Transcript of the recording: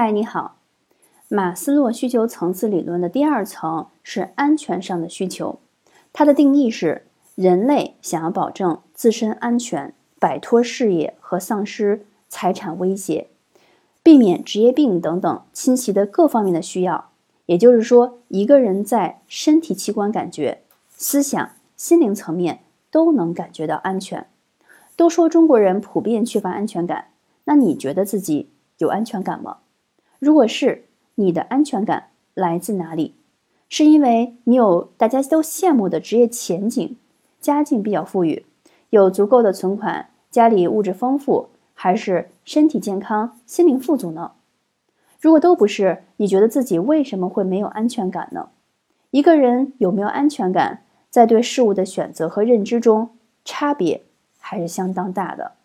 嗨，你好。马斯洛需求层次理论的第二层是安全上的需求，它的定义是：人类想要保证自身安全，摆脱事业和丧失财产威胁，避免职业病等等侵袭的各方面的需要。也就是说，一个人在身体器官感觉、思想、心灵层面都能感觉到安全。都说中国人普遍缺乏安全感，那你觉得自己有安全感吗？如果是你的安全感来自哪里？是因为你有大家都羡慕的职业前景，家境比较富裕，有足够的存款，家里物质丰富，还是身体健康、心灵富足呢？如果都不是，你觉得自己为什么会没有安全感呢？一个人有没有安全感，在对事物的选择和认知中差别还是相当大的。